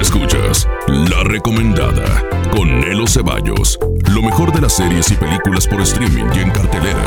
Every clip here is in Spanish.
Escuchas La Recomendada con Nelo Ceballos. Lo mejor de las series y películas por streaming y en cartelera.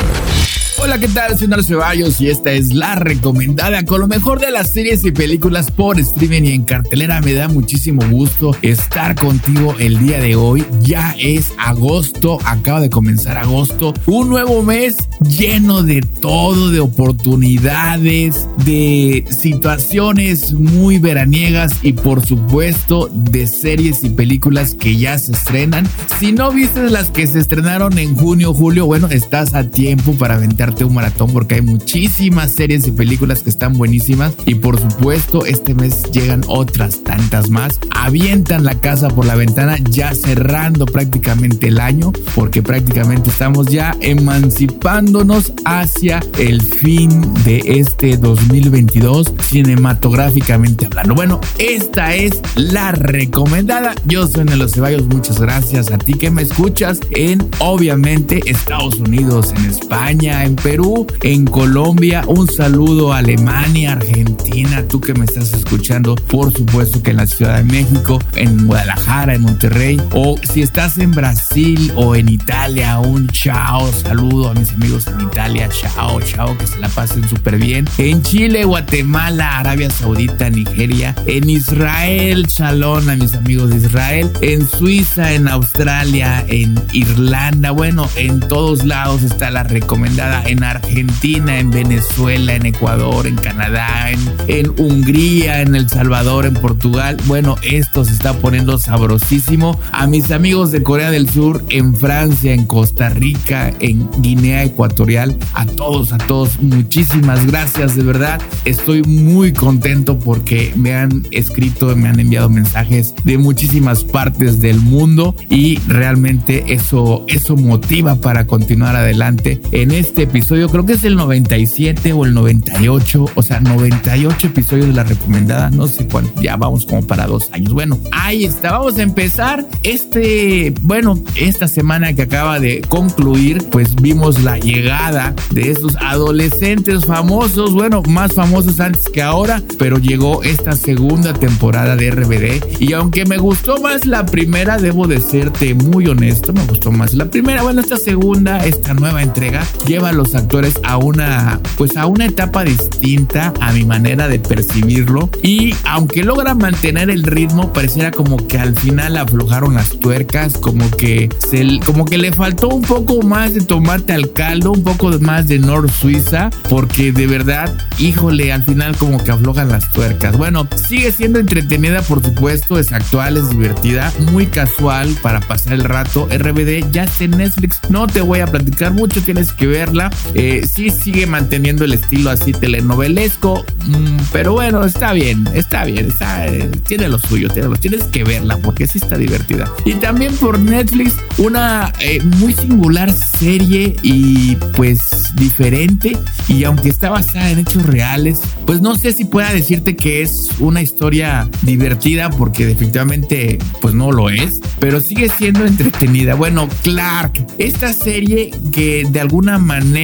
Hola, ¿qué tal? Soy Nelo Ceballos y esta es La Recomendada con lo mejor de las series y películas por streaming y en cartelera. Me da muchísimo gusto estar contigo el día de hoy. Ya es agosto, acaba de comenzar agosto. Un nuevo mes lleno de todo, de oportunidades, de situaciones muy veraniegas y por supuesto de series y películas que ya se estrenan. Si no viste las que se estrenaron en junio, julio, bueno, estás a tiempo para un maratón porque hay muchísimas series y películas que están buenísimas y por supuesto este mes llegan otras tantas más. Avientan la casa por la ventana ya cerrando prácticamente el año porque prácticamente estamos ya emancipándonos hacia el fin de este 2022 cinematográficamente hablando. Bueno, esta es la recomendada. Yo soy Nelo Ceballos, muchas gracias a ti que me escuchas en obviamente Estados Unidos, en España, en Perú, en Colombia. Un saludo a Alemania, Argentina, tú que me estás escuchando, por supuesto que en la Ciudad de México, en Guadalajara, en Monterrey, o si estás en Brasil o en Italia, un chao, saludo a mis amigos en Italia, chao, chao, que se la pasen súper bien. En Chile, Guatemala, Arabia Saudita, Nigeria, en Israel, chalón a mis amigos de Israel, en Suiza, en Australia, en Irlanda, bueno, en todos lados está la recomendada en Argentina, en Venezuela, en Ecuador, en Canadá, en, Hungría, en El Salvador, en Portugal. Bueno, esto se está poniendo sabrosísimo. A mis amigos de Corea del Sur, en Francia, en Costa Rica, en Guinea Ecuatorial, a todos, a todos, muchísimas gracias, de verdad. Estoy muy contento porque me han escrito, me han enviado mensajes de muchísimas partes del mundo y realmente eso, eso motiva para continuar adelante en este episodio episodio, creo que es el 97 o el 98, o sea, 98 episodios de la recomendada, no sé cuánto, ya vamos como para dos años. Bueno, ahí está, vamos a empezar este, bueno, esta semana que acaba de concluir, pues vimos la llegada de estos adolescentes famosos, bueno, más famosos antes que ahora, pero llegó esta segunda temporada de RBD y aunque me gustó más la primera, debo de serte muy honesto, me gustó más la primera, bueno, esta segunda, esta nueva entrega lleva los actores a una, pues a una etapa distinta a mi manera de percibirlo. Y aunque logra mantener el ritmo, pareciera como que al final aflojaron las tuercas, como que, se, como que le faltó un poco más de tomate al caldo, un poco más de North Suiza, porque de verdad, híjole, al final como que aflojan las tuercas. Bueno, sigue siendo entretenida, por supuesto, es actual, es divertida, muy casual para pasar el rato. RBD ya está en Netflix, no te voy a platicar mucho, tienes que verla. Eh, sí sigue manteniendo el estilo así telenovelesco, mm, pero bueno, está bien, está bien, eh, tiene lo suyo, tiene lo, tienes que verla porque sí está divertida. Y también por Netflix, una eh, muy singular serie y pues diferente, y aunque está basada en hechos reales, pues no sé si pueda decirte que es una historia divertida porque definitivamente pues no lo es, pero sigue siendo entretenida. Bueno, Clark, esta serie que de alguna manera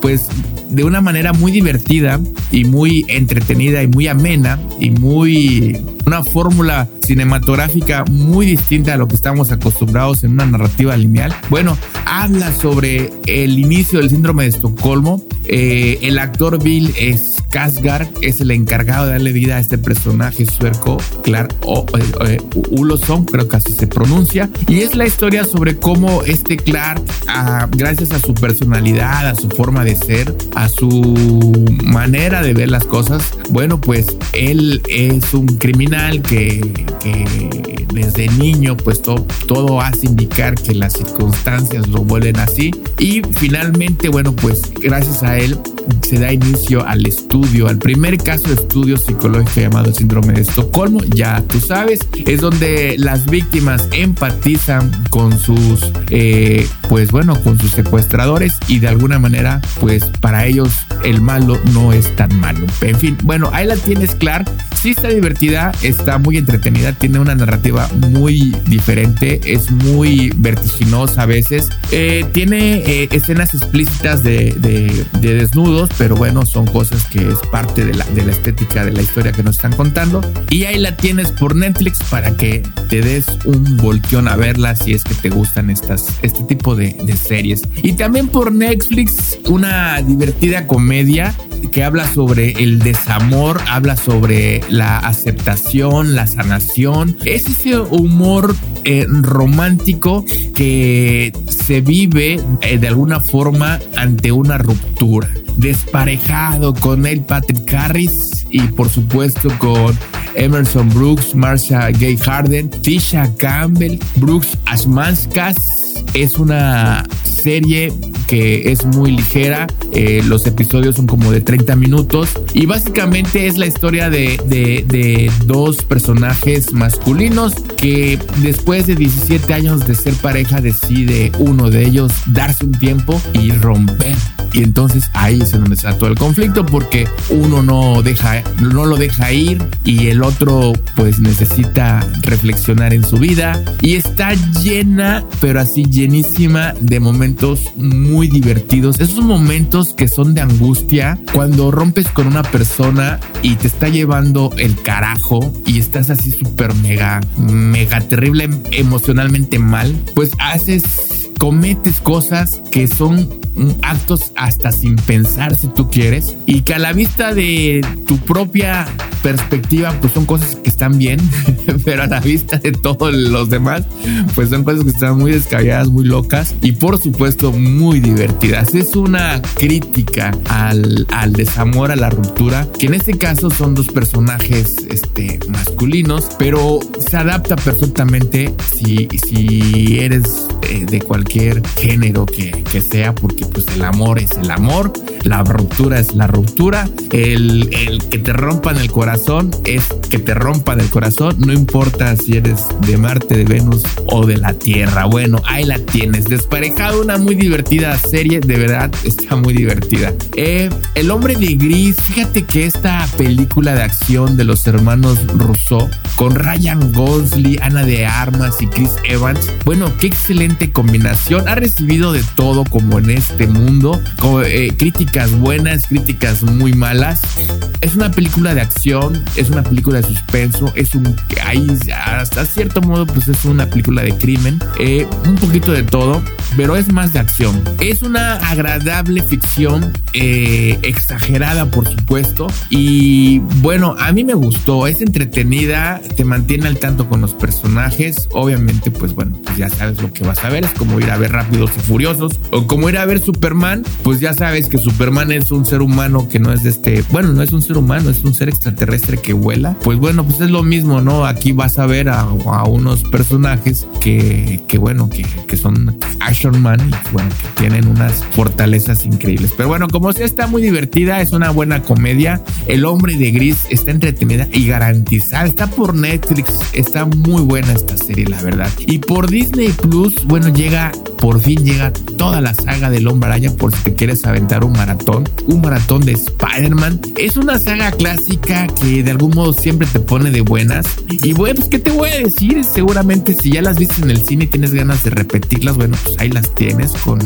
pues de una manera muy divertida y muy entretenida y muy amena y muy una fórmula cinematográfica muy distinta a lo que estamos acostumbrados en una narrativa lineal. Bueno, habla sobre el inicio del síndrome de Estocolmo. Eh, el actor Bill Skarsgård es el encargado de darle vida a este personaje suerco, Clark o, eh creo que así se pronuncia. Y es la historia sobre cómo este Clark, ah, gracias a su personalidad, a su forma de ser, a su manera de ver las cosas, bueno, pues él es un criminal que que desde niño pues todo hace indicar que las circunstancias lo vuelven así y finalmente bueno pues gracias a él se da inicio al estudio, al primer caso de estudio psicológico llamado síndrome de Estocolmo, ya tú sabes, es donde las víctimas empatizan con sus, eh, pues bueno, con sus secuestradores y de alguna manera, pues para ellos el malo no es tan malo. En fin, bueno, ahí la tienes, Clark. Sí está divertida, está muy entretenida, tiene una narrativa muy diferente, es muy vertiginosa a veces. Eh, tiene eh, escenas explícitas de, de, desnudos, pero bueno, son cosas que es parte de la, estética de la historia que nos están contando. Y ahí la tienes por Netflix para que te des un volteón a verla si es que te gustan estas, este tipo de series. Y también por Netflix, una divertida comedia que habla sobre el desamor, habla sobre la aceptación, la sanación. Es ese humor eh, romántico que se vive eh, de alguna forma ante una ruptura. Desparejado con el Patrick Harris y por supuesto con Emerson Brooks, Marsha Gay Harden, Tisha Campbell, Brooks Asmanskas. Es una serie que es muy ligera. Eh, los episodios son como de 30 minutos. Y básicamente es la historia de, de, dos personajes masculinos que después de 17 años de ser pareja decide uno de ellos darse un tiempo y romper y entonces ahí es en donde está todo el conflicto porque uno no deja, no lo deja ir y el otro pues necesita reflexionar en su vida y está llena, pero así llenísima de momentos muy divertidos. Esos momentos que son de angustia cuando rompes con una persona y te está llevando el carajo y estás así súper mega, mega terrible emocionalmente mal, pues haces, cometes cosas que son actos hasta sin pensar si tú quieres y que a la vista de tu propia perspectiva pues son cosas que están bien pero a la vista de todos los demás pues son cosas que están muy descabelladas muy locas y por supuesto muy divertidas. Es una crítica al, al desamor a la ruptura que en este caso son dos personajes este, masculinos pero se adapta perfectamente si, si eres eh, de cualquier género que, que sea porque pues el amor es el amor, la ruptura es la ruptura, el, el que te rompan el corazón es que te rompan el corazón, no importa si eres de Marte, de Venus o de la Tierra. Bueno, ahí la tienes, desparejado, una muy divertida serie, de verdad está muy divertida. Eh, el hombre de gris, fíjate que esta película de acción de los hermanos Rousseau con Ryan Gosling, Ana de Armas y Chris Evans, bueno, qué excelente combinación, ha recibido de todo como en este mundo, eh, buenas, críticas muy malas. Es una película de acción, es una película de suspenso, es un ahí hasta cierto modo pues es una película de crimen, eh, un poquito de todo, pero es más de acción. Es una agradable ficción, eh, exagerada por supuesto, y bueno, a mí me gustó, es entretenida, te mantiene al tanto con los personajes, obviamente pues bueno, pues ya sabes lo que vas a ver, es como ir a ver Rápidos y Furiosos o como ir a ver Superman, pues ya sabes que Superman es un ser humano que no es de este, bueno, no es un ser humano, es un ser extraterrestre que vuela. Pues bueno, pues es lo mismo, ¿no? Aquí vas a ver a, unos personajes que, que bueno, que, que, son Action Man y bueno, que tienen unas fortalezas increíbles. Pero bueno, como sea, está muy divertida, es una buena comedia. El hombre de gris está entretenida y garantizada. Está por Netflix, está muy buena esta serie, la verdad. Y por Disney Plus, bueno, llega, por fin llega toda la saga del hombre Araña por si te quieres aventar un maratón, un maratón de Spider-Man. Es una saga clásica que de algún modo siempre te pone de buenas. Y bueno, pues, ¿qué te voy a decir? Seguramente si ya las viste en el cine y tienes ganas de repetirlas, bueno, pues ahí las tienes con,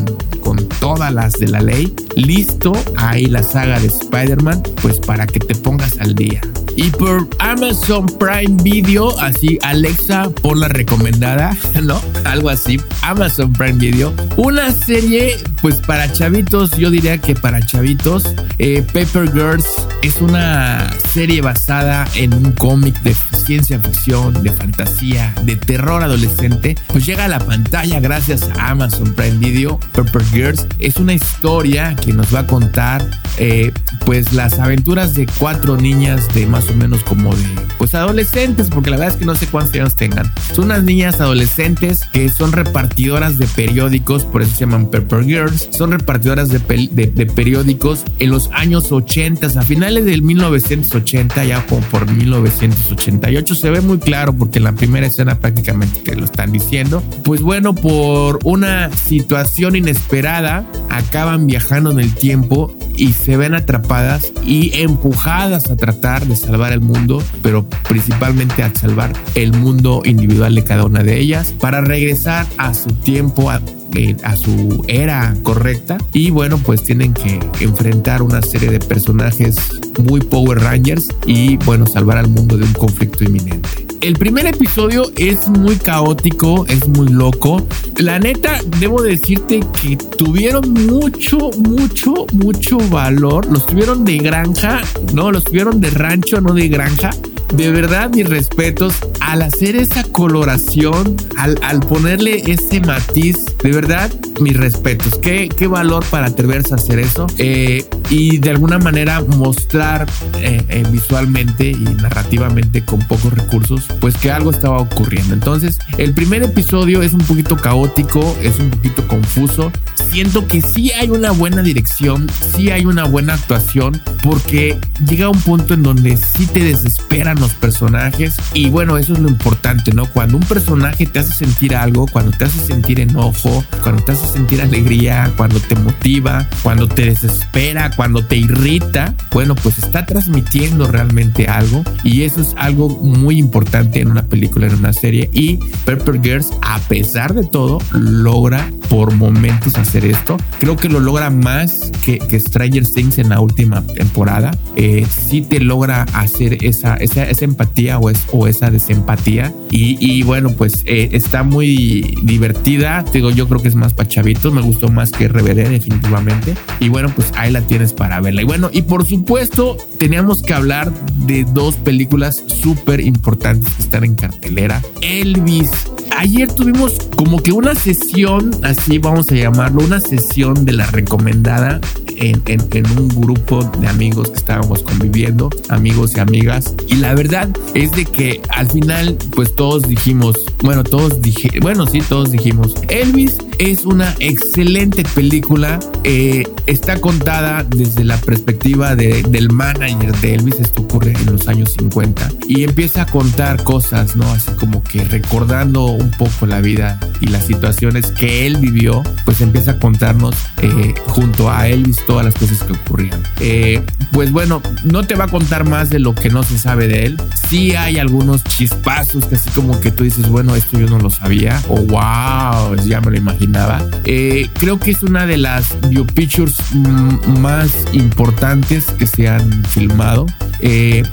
con todas las de la ley. Listo, ahí la saga de Spider-Man, pues para que te pongas al día. Y por Amazon Prime Video, así Alexa, por la recomendada, ¿no? Algo así. Amazon Prime Video. Una serie, pues para chavitos, yo diría que para chavitos, eh, Girls es una serie basada en un cómic de ciencia ficción, de fantasía, de terror adolescente, pues llega a la pantalla gracias a Amazon Prime Video. Paper Girls es una historia que nos va a contar eh, pues las aventuras de cuatro niñas de más o menos como de pues adolescentes, porque la verdad es que no sé cuántos años tengan. Son unas niñas adolescentes que son repartidoras de periódicos, por eso se llaman Pepper Girls. Son repartidoras de, de, periódicos en los años 80, a finales del 1980, ya como por 1988. Se ve muy claro porque en la primera escena prácticamente que lo están diciendo. Pues bueno, por una situación inesperada, acaban viajando en el tiempo y se ven atrapadas y empujadas a tratar de salvar el mundo, pero principalmente a salvar el mundo individual de cada una de ellas para regresar a su tiempo, a, eh, a su era correcta y bueno pues tienen que enfrentar una serie de personajes muy Power Rangers y bueno salvar al mundo de un conflicto inminente. El primer episodio es muy caótico, es muy loco. La neta, debo decirte que tuvieron mucho, mucho, mucho valor. Los tuvieron de granja, no, los tuvieron de rancho, no de granja de verdad mis respetos al hacer esa coloración, al, al, ponerle ese matiz, de verdad mis respetos. Qué, qué valor para atreverse a hacer eso eh, y de alguna manera mostrar eh, eh, visualmente y narrativamente con pocos recursos, pues que algo estaba ocurriendo. Entonces, el primer episodio es un poquito caótico, es un poquito confuso. Siento que sí hay una buena dirección, sí hay una buena actuación, porque llega un punto en donde sí te desesperan los personajes y bueno, eso es lo importante, ¿no? Cuando un personaje te hace sentir algo, cuando te hace sentir enojo, cuando te hace sentir alegría, cuando te motiva, cuando te desespera, cuando te irrita, bueno, pues está transmitiendo realmente algo y eso es algo muy importante en una película, en una serie y Pepper Girls, a pesar de todo, logra por momentos hacer esto. Creo que lo logra más que, que Stranger Things en la última temporada. Eh, sí te logra hacer esa, esa esa empatía o, es, o esa desempatía. Y, y bueno, pues eh, está muy divertida. Digo, yo creo que es más para chavitos. Me gustó más que Reveré, definitivamente. Y bueno, pues ahí la tienes para verla. Y bueno, y por supuesto, teníamos que hablar de dos películas súper importantes que están en cartelera. Elvis ayer tuvimos como que una sesión, así vamos a llamarlo, una sesión de la recomendada en, un grupo de amigos que estábamos conviviendo, amigos y amigas. Y la verdad es de que al final, pues todos dijimos, bueno, todos dije, bueno, sí, todos dijimos, Elvis es una excelente película. Eh, está contada desde la perspectiva de, del manager de Elvis. Esto ocurre en los años 50 y empieza a contar cosas, ¿no? Así como que recordando un poco la vida y las situaciones que él vivió, pues empieza a contarnos eh, junto a Elvis todas las cosas que ocurrían. Eh, pues bueno, no te va a contar más de lo que no se sabe de él. Sí hay algunos chispazos que así como que tú dices, bueno, esto yo no lo sabía o wow, ya me lo imaginaba. Eh, creo que es una de las biopictures mm, más importantes que se han filmado.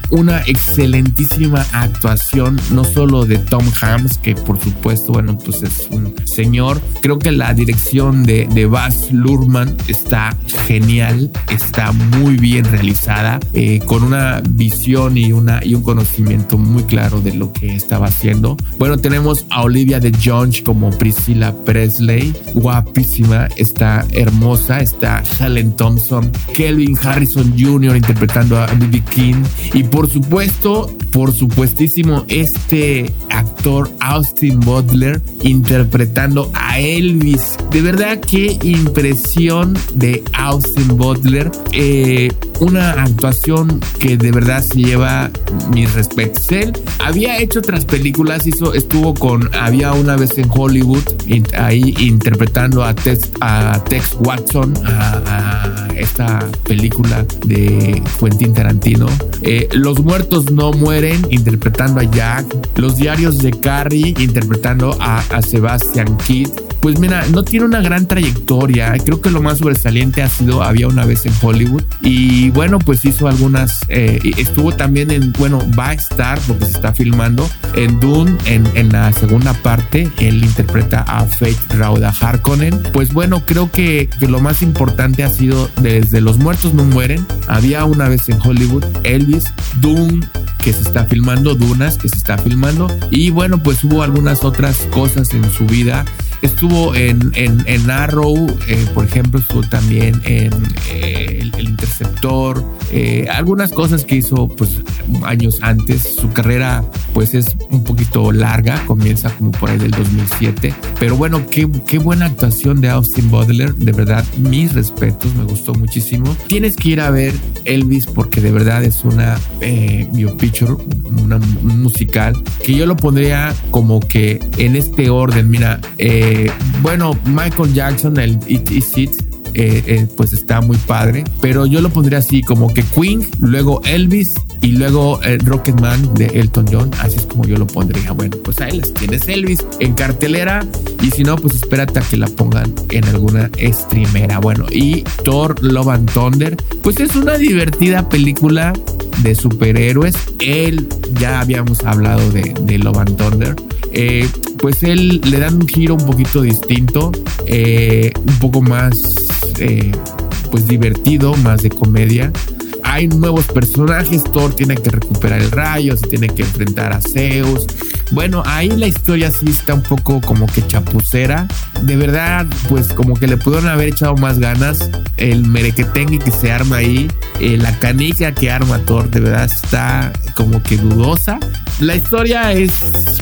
una excelentísima actuación, no solo de Tom Hanks, que por supuesto, bueno, pues es un señor. Creo que la dirección de, de Baz Luhrmann está genial, está muy bien realizada, eh, con una visión y, una, y un conocimiento muy claro de lo que estaba haciendo. Bueno, tenemos a Olivia de Jones como Priscilla Presley, guapísima, está hermosa, está Helen Thompson, Kelvin Harrison Jr. interpretando a B.B. King y por supuesto, por supuestísimo, este actor Austin Butler interpretando a Elvis. De verdad, qué impresión de Austin Butler. Eh, una actuación que de verdad se lleva mis respetos. Él había hecho otras películas, hizo, estuvo con, había una vez en Hollywood, ahí interpretando a Tex, a Tex Watson, a, esta película de Quentin Tarantino. Eh, Los muertos no mueren, interpretando a Jack. Los diarios de Carrie, interpretando a, a Sebastian Kidd pues mira, no tiene una gran trayectoria. Creo que lo más sobresaliente ha sido Había una vez en Hollywood. Y bueno, pues hizo algunas. Eh, estuvo también en, bueno, va a estar, porque se está filmando, en Dune, en, en la segunda parte. Él interpreta a Faith Rauda Harkonnen. Pues bueno, creo que, que lo más importante ha sido desde Los Muertos No Mueren. Había una vez en Hollywood, Elvis, Dune que se está filmando, Dunas que se está filmando y bueno pues hubo algunas otras cosas en su vida Estuvo en, en, Arrow, eh, por ejemplo, estuvo también en eh, el, Interceptor, eh, algunas cosas que hizo pues años antes. Su carrera pues es un poquito larga, comienza como por ahí del 2007. Pero bueno, qué, qué buena actuación de Austin Butler, de verdad, mis respetos, me gustó muchísimo. Tienes que ir a ver Elvis porque de verdad es una biopicture, una, un musical, que yo lo pondría como que en este orden, mira, eh, bueno, Michael Jackson, el It Is It, eh, eh, pues está muy padre. Pero yo lo pondría así como que Queen, luego Elvis y luego el Rocketman de Elton John. Así es como yo lo pondría. Bueno, pues ahí las tienes Elvis en cartelera y si no, pues espérate a que la pongan en alguna streamera. Bueno, y Thor Love and Thunder, pues es una divertida película de superhéroes. Él, ya habíamos hablado de, de Love and Thunder. Eh, pues él le dan un giro un poquito distinto, eh, un poco más eh, pues divertido, más de comedia. Hay nuevos personajes, Thor tiene que recuperar el rayo, se tiene que enfrentar a Zeus. Bueno, ahí la historia sí está un poco como que chapucera. De verdad, pues como que le pudieron haber echado más ganas. El merequetengue que se arma ahí, eh, la canica que arma Thor, de verdad está como que dudosa. La historia es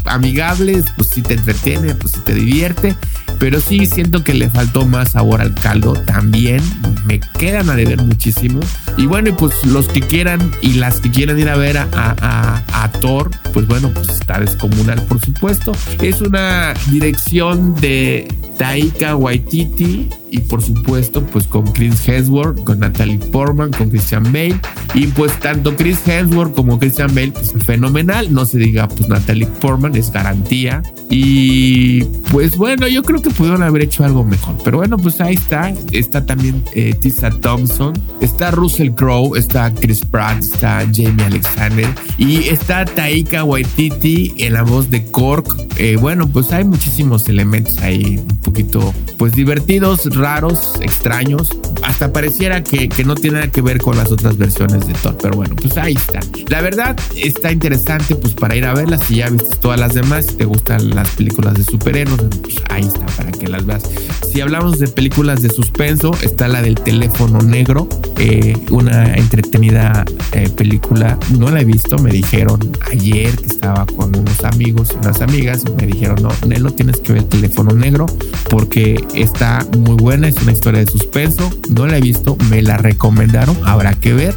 amigable, pues si te entretiene, pues si te divierte pero sí siento que le faltó más sabor al caldo también. Me quedan a deber muchísimo. Y bueno, pues los que quieran y las que quieran ir a ver a, a, a, Thor, pues bueno, pues está descomunal, por supuesto. Es una dirección de Taika Waititi y por supuesto pues con Chris Hemsworth, con Natalie Portman, con Christian Bale. Y pues tanto Chris Hemsworth como Christian Bale pues fenomenal, no se diga pues Natalie Portman es garantía. Y pues bueno yo creo que pudieron haber hecho algo mejor, pero bueno pues ahí está, está también eh, Tessa Thompson, está Russell Crowe, está Chris Pratt, está Jamie Alexander. Y está Taika Waititi en la voz de Cork, eh, bueno pues hay muchísimos elementos ahí poquito pues divertidos, raros, extraños. Hasta pareciera que, que, no tiene nada que ver con las otras versiones de Thor. Pero bueno, pues ahí está. La verdad está interesante pues para ir a verlas. Si ya viste todas las demás, si te gustan las películas de superhéroes, pues ahí está para que las veas. Si hablamos de películas de suspenso, está la del teléfono negro. Eh, una entretenida eh, película. No la he visto, me dijeron ayer que estaba con unos amigos y unas amigas. Me dijeron, no, Nelo, tienes que ver el teléfono negro porque está muy buena, es una historia de suspenso, no la he visto, me la recomendaron, habrá que ver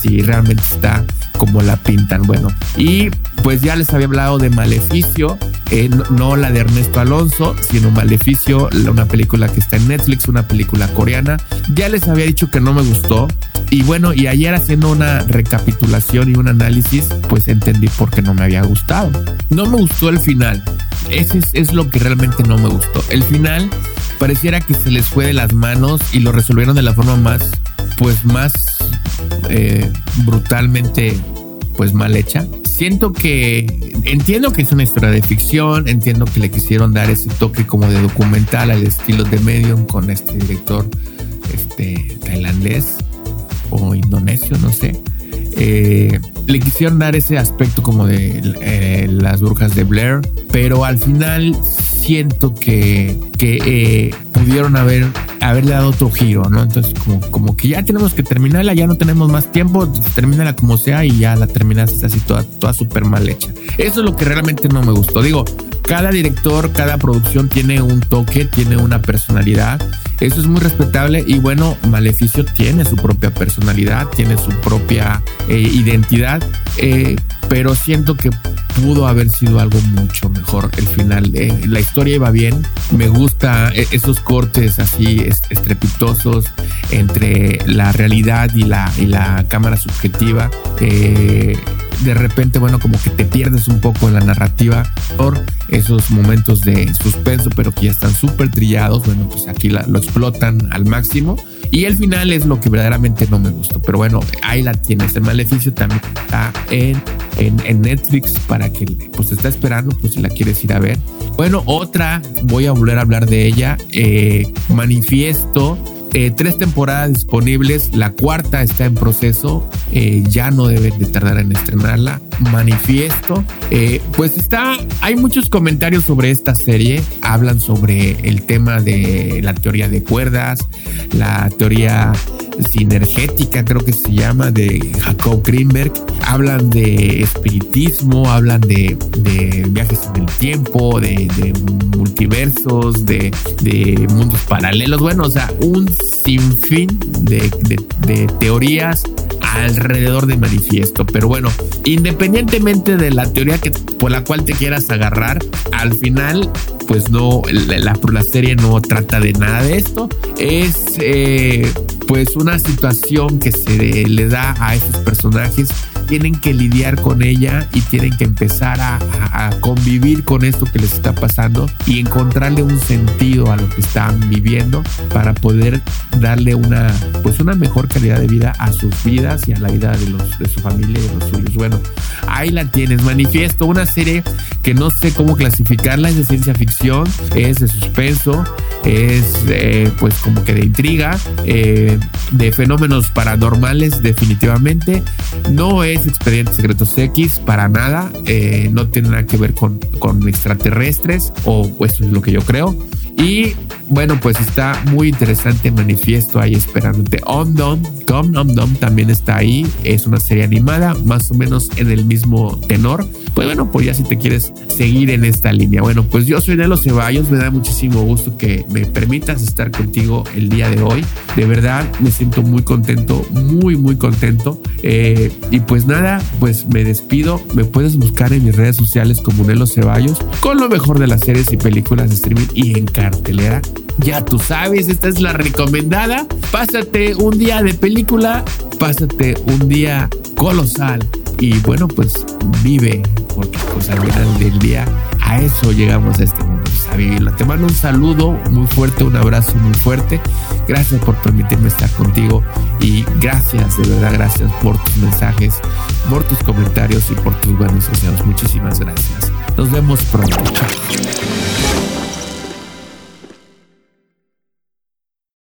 si realmente está como la pintan. Bueno, y pues ya les había hablado de Maleficio, eh, no, la de Ernesto Alonso, sino Maleficio, una película que está en Netflix, una película coreana. Ya les había dicho que no me gustó. Y bueno, y ayer haciendo una recapitulación y un análisis, pues entendí por qué no me había gustado. No me gustó el final. Ese es, es lo que realmente no me gustó. El final pareciera que se les fue de las manos y lo resolvieron de la forma más, pues más eh, brutalmente, pues mal hecha. Siento que entiendo que es una historia de ficción, entiendo que le quisieron dar ese toque como de documental al estilo de Medium con este director este, tailandés o indonesio, no sé. Eh, le quisieron dar ese aspecto como de eh, las brujas de Blair, pero al final siento que, que eh, pudieron haber haberle dado otro giro, ¿no? Entonces, como, como que ya tenemos que terminarla, ya no tenemos más tiempo, termínala como sea y ya la terminas así toda, toda súper mal hecha. Eso es lo que realmente no me gustó. Digo, cada director, cada producción tiene un toque, tiene una personalidad. Eso es muy respetable y bueno, Maleficio tiene su propia personalidad, tiene su propia eh, identidad, eh, pero siento que pudo haber sido algo mucho mejor el final. Eh, la historia iba bien, me gusta esos cortes así estrepitosos entre la realidad y la, y la cámara subjetiva. De repente, bueno, como que te pierdes un poco en la narrativa por esos momentos de suspenso, pero que ya están súper trillados. Bueno, pues aquí lo explotan al máximo. Y el final es lo que verdaderamente no me gustó. Pero bueno, ahí la tienes. El maleficio también está en, en, Netflix para que pues está esperando, pues si la quieres ir a ver. Bueno, otra, voy a volver a hablar de ella. Eh, manifiesto eh, tres temporadas disponibles, la cuarta está en proceso, eh, ya no deben de tardar en estrenarla. Manifiesto, eh, pues está, hay muchos comentarios sobre esta serie, hablan sobre el tema de la teoría de cuerdas, la teoría sinergética, creo que se llama, de Jacob Greenberg. Hablan de espiritismo, hablan de, viajes en el tiempo, de, multiversos, de, mundos paralelos. Bueno, o sea, un sinfín de, de teorías alrededor de manifiesto. Pero bueno, independientemente de la teoría que, por la cual te quieras agarrar, al final pues no, la, la, serie no trata de nada de esto. Es eh, pues una situación que se le da a esos personajes tienen que lidiar con ella y tienen que empezar a, convivir con esto que les está pasando y encontrarle un sentido a lo que están viviendo para poder darle una pues una mejor calidad de vida a sus vidas y a la vida de los de su familia y de los suyos. Bueno, ahí la tienes, manifiesto, una serie que no sé cómo clasificarla, es de ciencia ficción, es de suspenso, es eh, pues como que de intriga, eh, de fenómenos paranormales definitivamente, no es Expedientes Secretos X para nada, eh, no tiene nada que ver con, con extraterrestres o eso es lo que yo creo. Y bueno, pues está muy interesante Manifiesto ahí esperándote. Om Dom, Dom Om Dom también está ahí. Es una serie animada, más o menos en el mismo tenor. Pues bueno, pues ya si te quieres seguir en esta línea. Bueno, pues yo soy Nelo Ceballos. Me da muchísimo gusto que me permitas estar contigo el día de hoy. De verdad, me siento muy contento, muy, muy contento. Eh, y pues nada, pues me despido. Me puedes buscar en mis redes sociales como Nelo Ceballos con lo mejor de las series y películas de streaming y en cartelera. Ya tú sabes, esta es la recomendada. Pásate un día de película, pásate un día colosal y bueno, pues vive, porque pues al final del día a eso llegamos a este mundo, pues, a vivirlo. Te mando un saludo muy fuerte, un abrazo muy fuerte. Gracias por permitirme estar contigo y gracias, de verdad, gracias por tus mensajes, por tus comentarios y por tus buenos deseos. Muchísimas gracias. Nos vemos pronto. Chao.